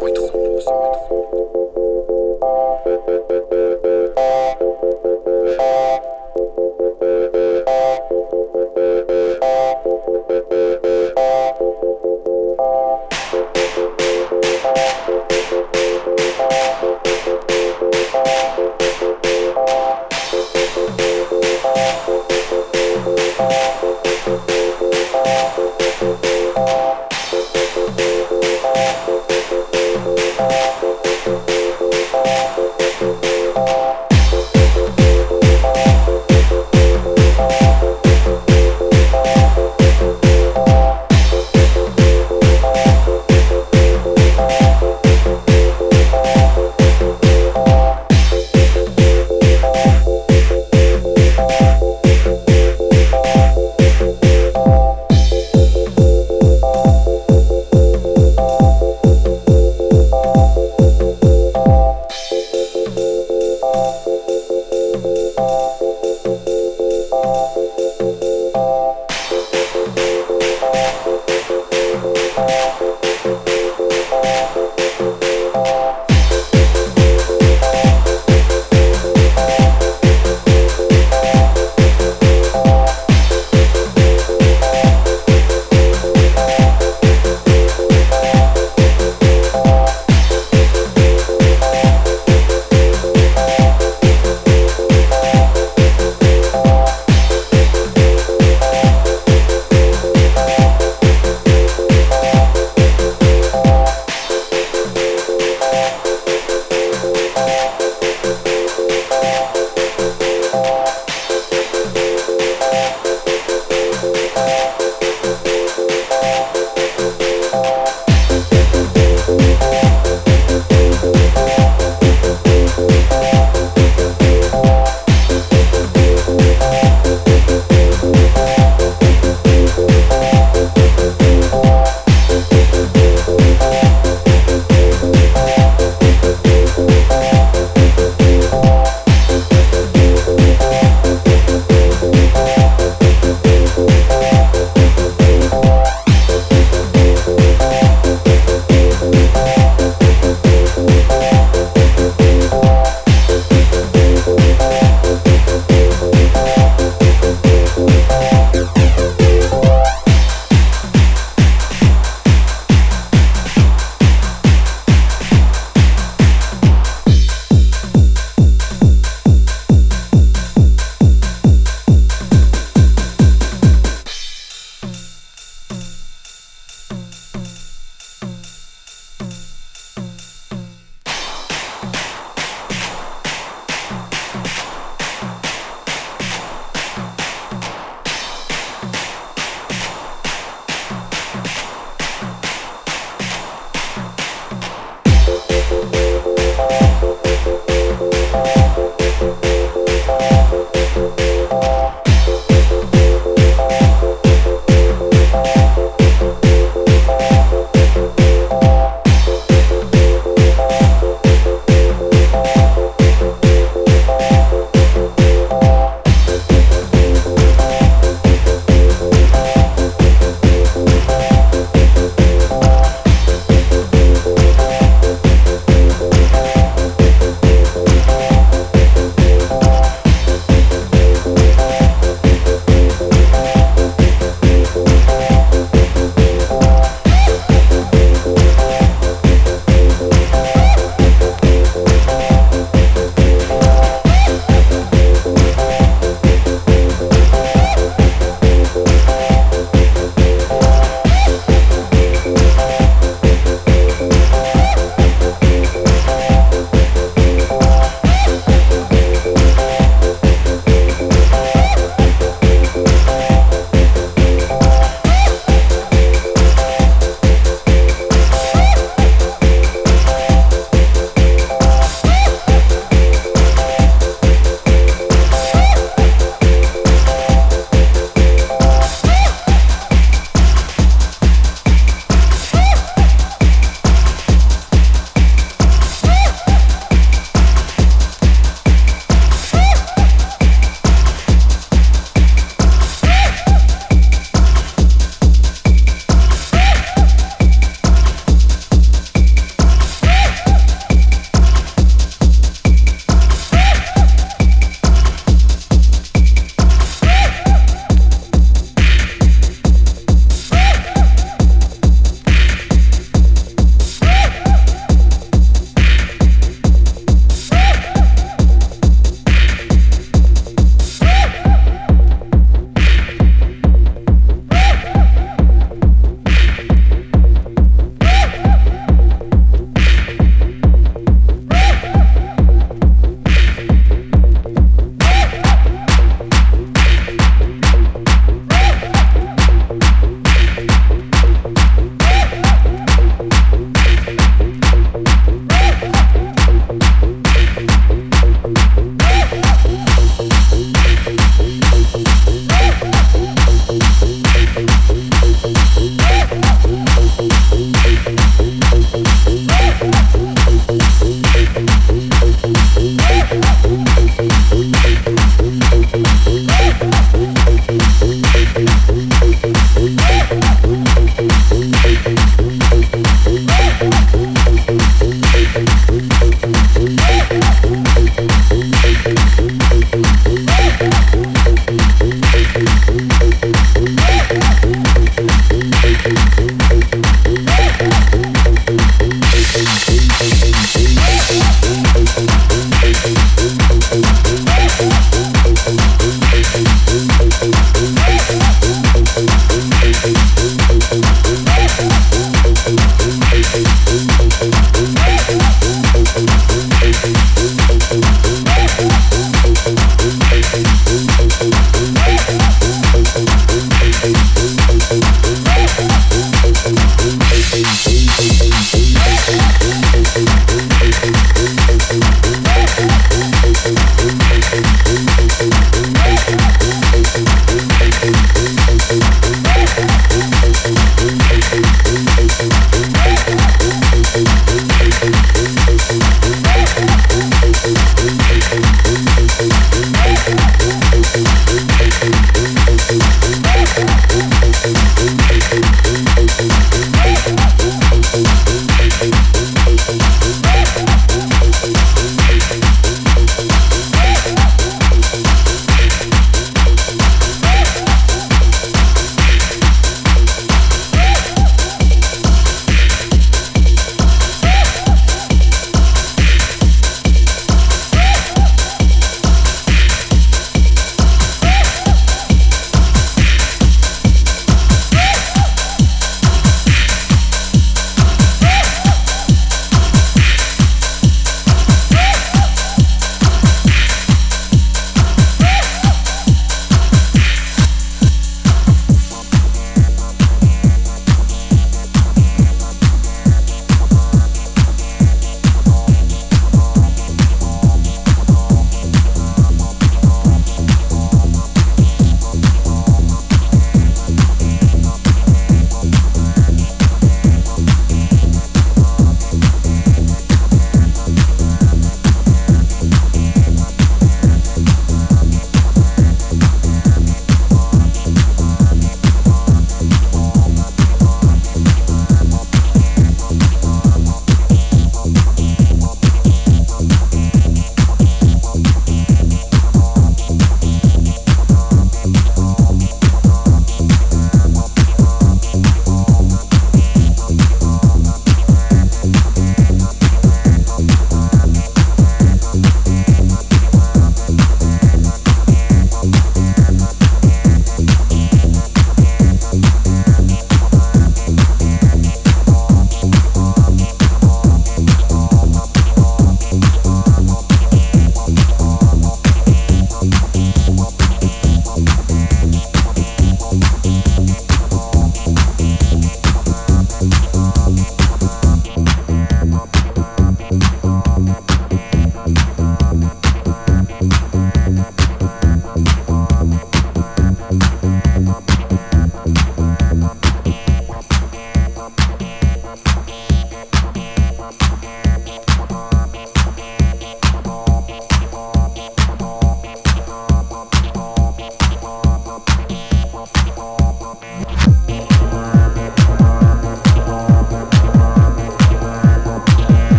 rétro.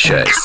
HS.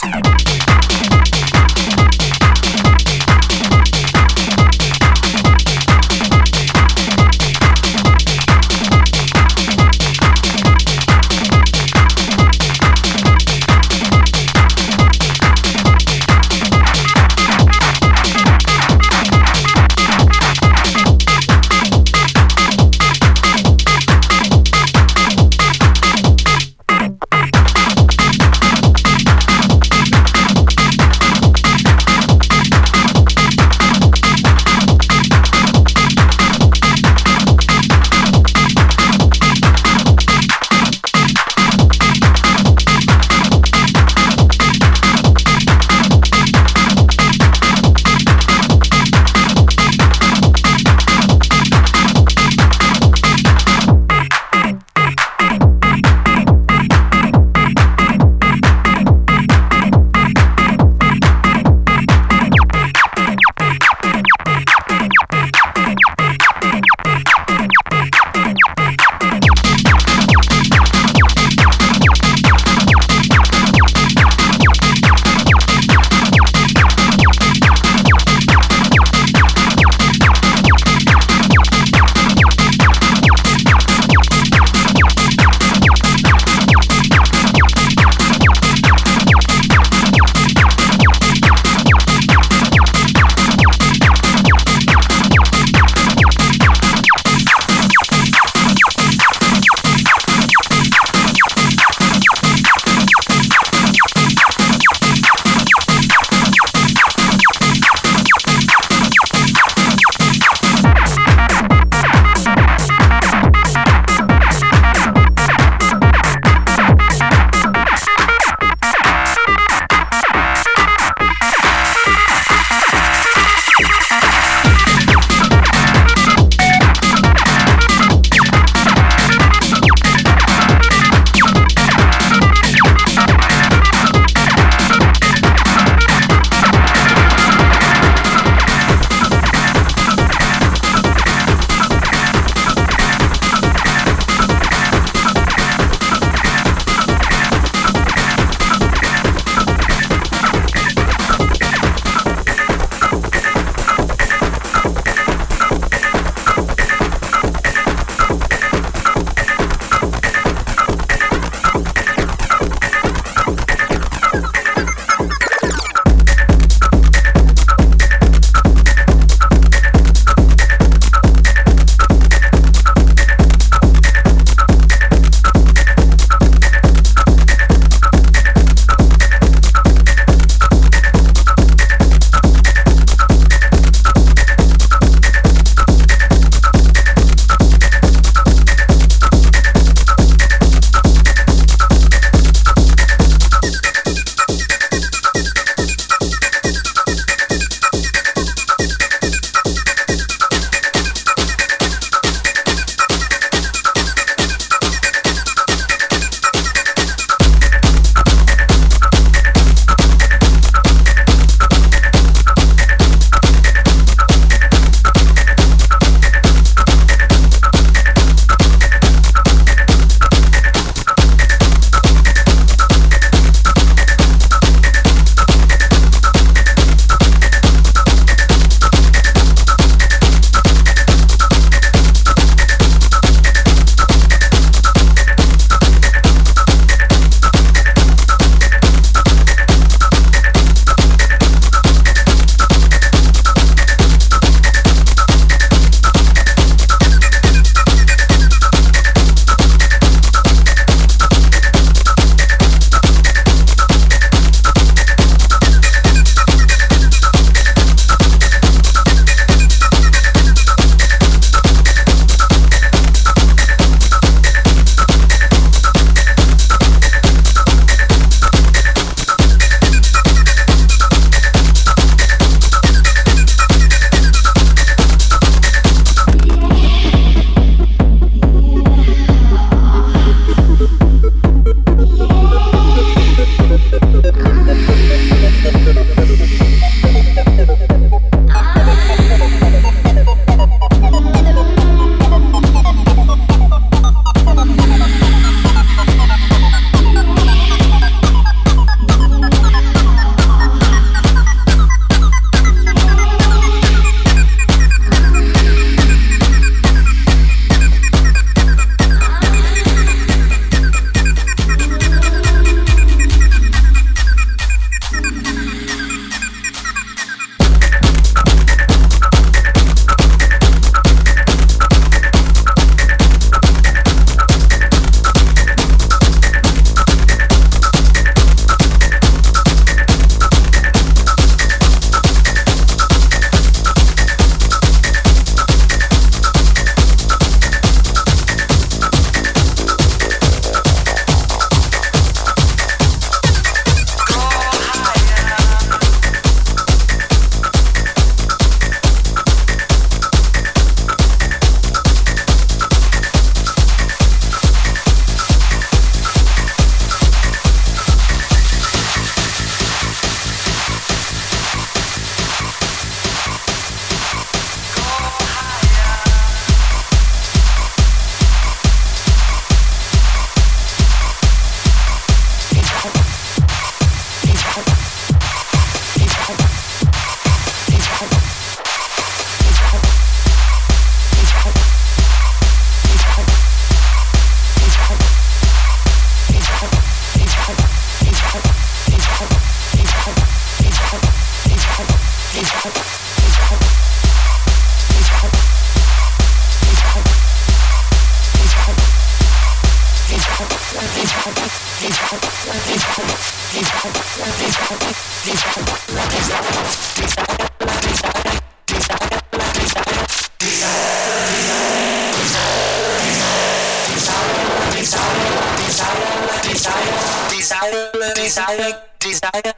desire,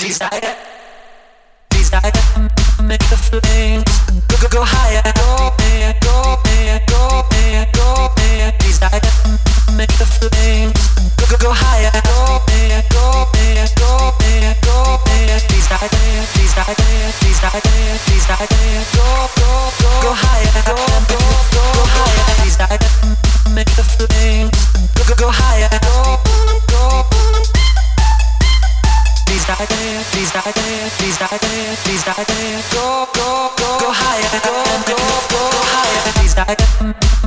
desire, desire make the flames go go go higher. Go go go go go desire. Make the flames go go go higher. Go go go go desire. Desire. Desire. Desire. Go go go go higher. Go go go go higher. Desire. Make the flames go go go higher. Go go. Desire. Desire. Desire. Desire.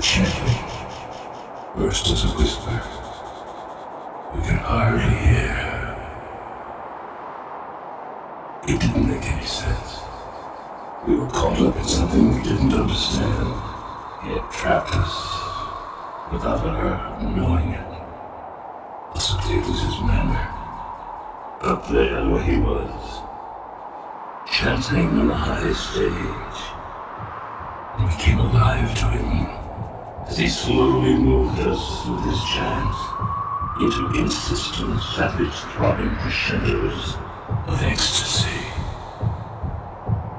the. Burst as a whisper. We can hardly hear. It didn't make any sense. We were caught up in something we didn't understand. It trapped us without our knowing it. Possibly it was his manner. Up there where he was, chanting on the high stage. And we came alive to him as he slowly moved us with his chant into insistent, savage, throbbing crescendos of ecstasy.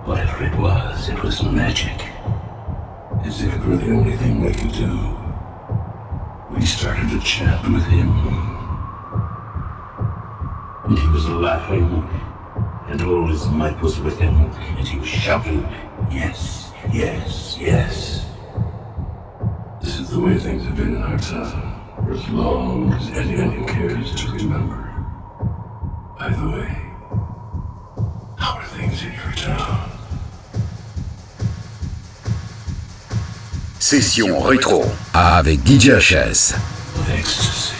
Whatever it was, it was magic. As if it were the only thing we could do. We started to chant with him. And he was laughing, and all his might was with him, and he was shouting, Yes, yes, yes. This is the way things have been in our town, for as long as anyone cares to remember. By the way, how are things in your town? Session rétro avec DJ HS. Ecstasy.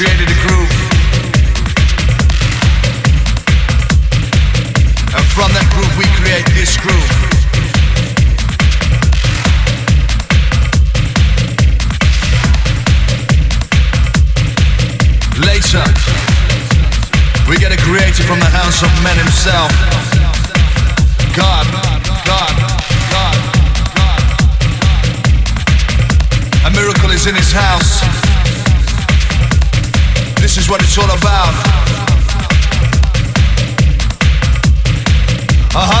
created a groove. And from that groove, we create this groove. Later, we get from the hands of men himself. it's all about. Aha!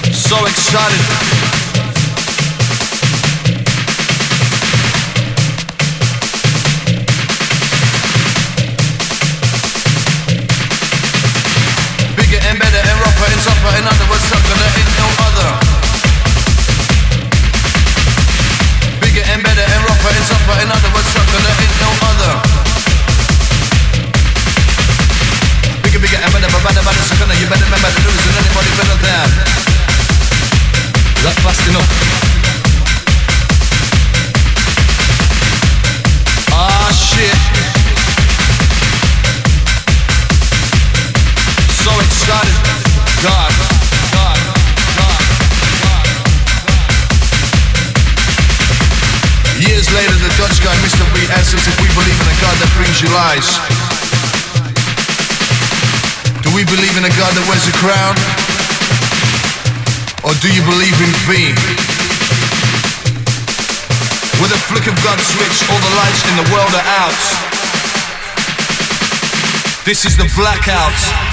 Uh-huh. So excited. the? Or do you believe in fame? With a flick of God's switch, all the lights in the world are out. This is the blackout.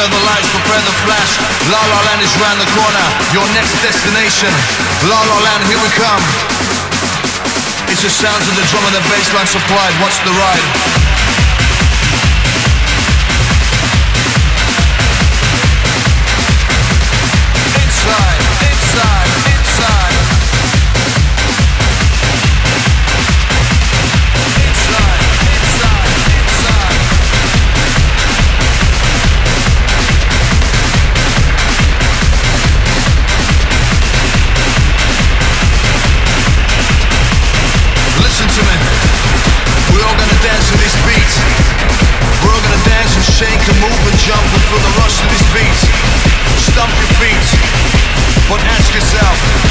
Prepare the lights, prepare the flash. La La Land is round the corner. Your next destination. La La Land, here we come. It's the sounds of the drum and the bass line supplied. What's the ride? chain can move and jump and feel the rush of these beats. Stomp your feet, but ask yourself.